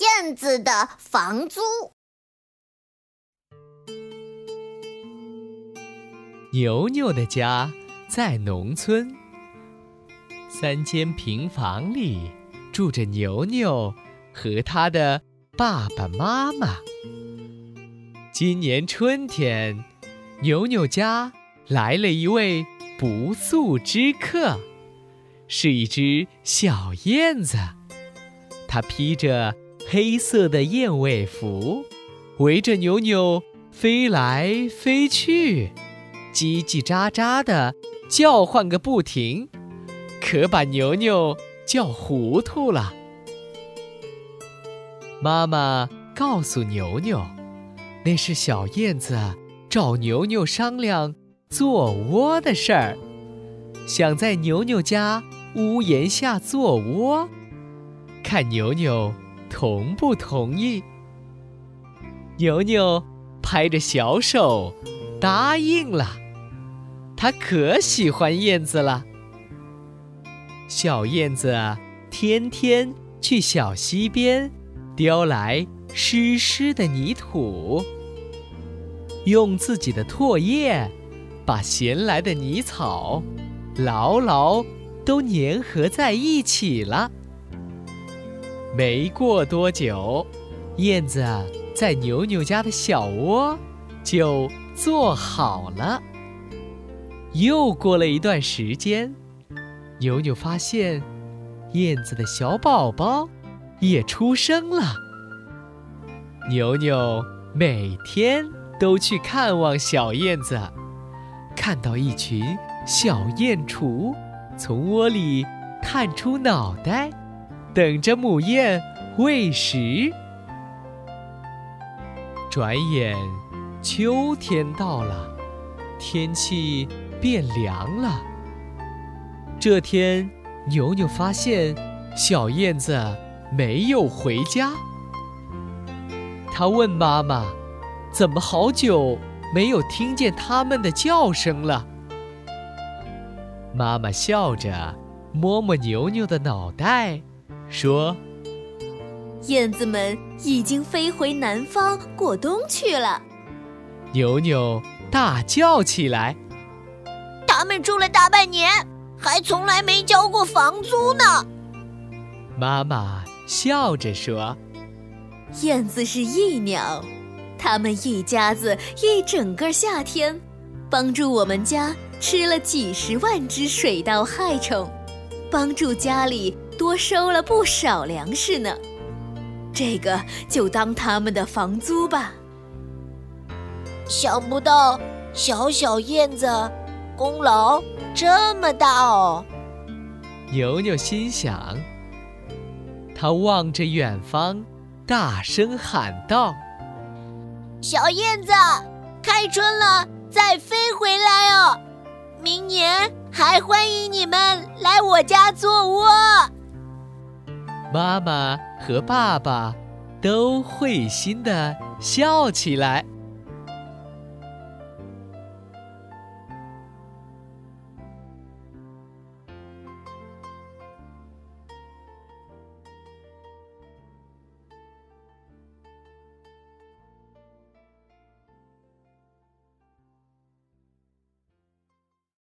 燕子的房租。牛牛的家在农村，三间平房里住着牛牛和他的爸爸妈妈。今年春天，牛牛家来了一位不速之客，是一只小燕子，它披着。黑色的燕尾服，围着牛牛飞来飞去，叽叽喳喳的叫唤个不停，可把牛牛叫糊涂了。妈妈告诉牛牛，那是小燕子找牛牛商量做窝的事儿，想在牛牛家屋檐下做窝，看牛牛。同不同意？牛牛拍着小手答应了。他可喜欢燕子了。小燕子天天去小溪边叼来湿湿的泥土，用自己的唾液把衔来的泥草牢牢都粘合在一起了。没过多久，燕子在牛牛家的小窝就做好了。又过了一段时间，牛牛发现燕子的小宝宝也出生了。牛牛每天都去看望小燕子，看到一群小燕雏从窝里探出脑袋。等着母燕喂食。转眼，秋天到了，天气变凉了。这天，牛牛发现小燕子没有回家。他问妈妈：“怎么好久没有听见它们的叫声了？”妈妈笑着摸摸牛牛的脑袋。说：“燕子们已经飞回南方过冬去了。”牛牛大叫起来：“他们住了大半年，还从来没交过房租呢！”妈妈笑着说：“燕子是益鸟，它们一家子一整个夏天，帮助我们家吃了几十万只水稻害虫，帮助家里。”多收了不少粮食呢，这个就当他们的房租吧。想不到小小燕子功劳这么大哦！牛牛心想。他望着远方，大声喊道：“小燕子，开春了，再飞回来哦！明年还欢迎你们来我家做窝。”妈妈和爸爸都会心的笑起来。